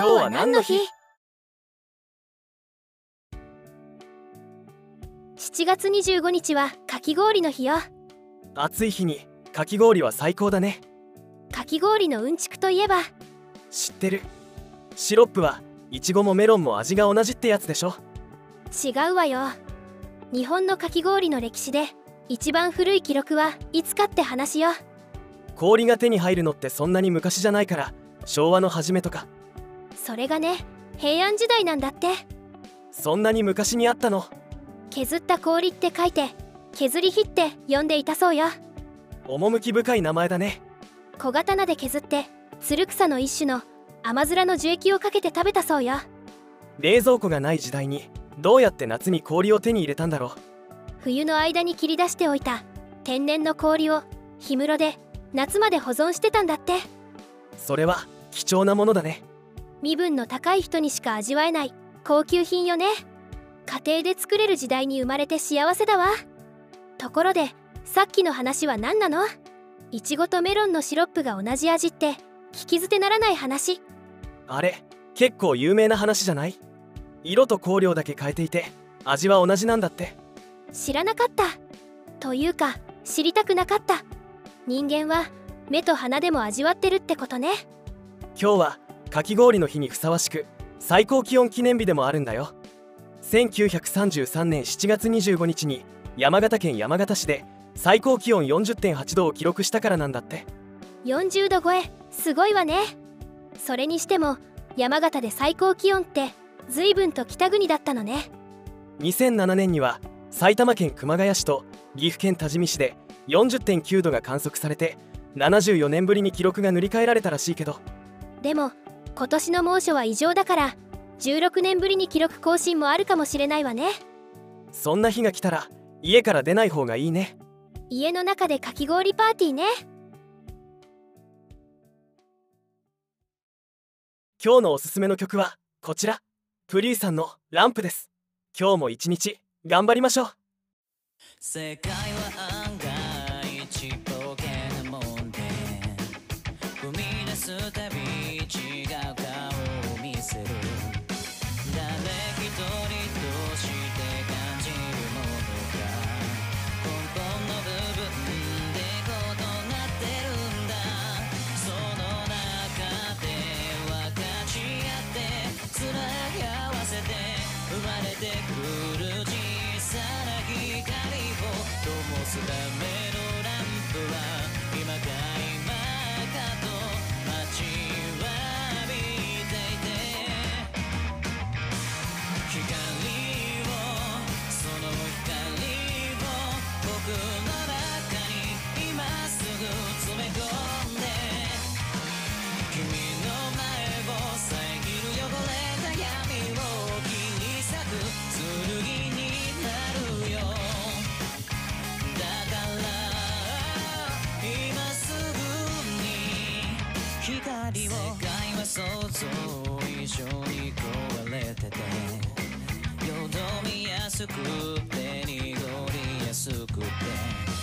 今日は何の日 ?7 月25日はかき氷の日よ。暑い日にかき氷は最高だね。かき氷のうんちくといえば。知ってる。シロップはいちごもメロンも味が同じってやつでしょ。違うわよ。日本のかき氷の歴史で一番古い記録はいつかって話よ。氷が手に入るのってそんなに昔じゃないから昭和の初めとかそれがね平安時代なんだって。そんなに昔にあったの？削った氷って書いて削り火って呼んでいたそうよ。趣深い名前だね。小刀で削ってつる草の一種の甘面の樹液をかけて食べたそうよ。冷蔵庫がない時代にどうやって夏に氷を手に入れたんだろう。冬の間に切り出しておいた天然の氷を氷室で夏まで保存してたんだって。それは貴重なものだね身分の高い人にしか味わえない。高級品よね。家庭で作れる時代に生まれて幸せだわ。ところでさっきの話は何なの？いちごとメロンのシロップが同じ味って聞き捨てならない話。あれ結構有名な話じゃない？色と香料だけ変えていて味は同じなんだって。知らなかった。というか知りたくなかった。人間は目と鼻でも味わってるってことね。今日はかき氷の日にふさわしく最高気温記念日でもあるんだよ。1933年7月25日に山形県山形市で最高気温40.8度を記録したからなんだって。40度超えすごいわね。それにしても山形で最高気温って随分と北国だったのね。2007年には埼玉県熊谷市と岐阜県多治見市で40.9度が観測されて74年ぶりに記録が塗り替えられたらしいけど。でも今年の猛暑は異常だから16年ぶりに記録更新もあるかもしれないわね。そんな日が来たら家から出ない方がいいね。家の中でかき氷パーティーね。今日のおすすめの曲はこちら。プリーさんの「ランプ」です。今日も一日頑張りましょう光を。世界は想像以上に壊れててよどみやすくて濁りやすくて。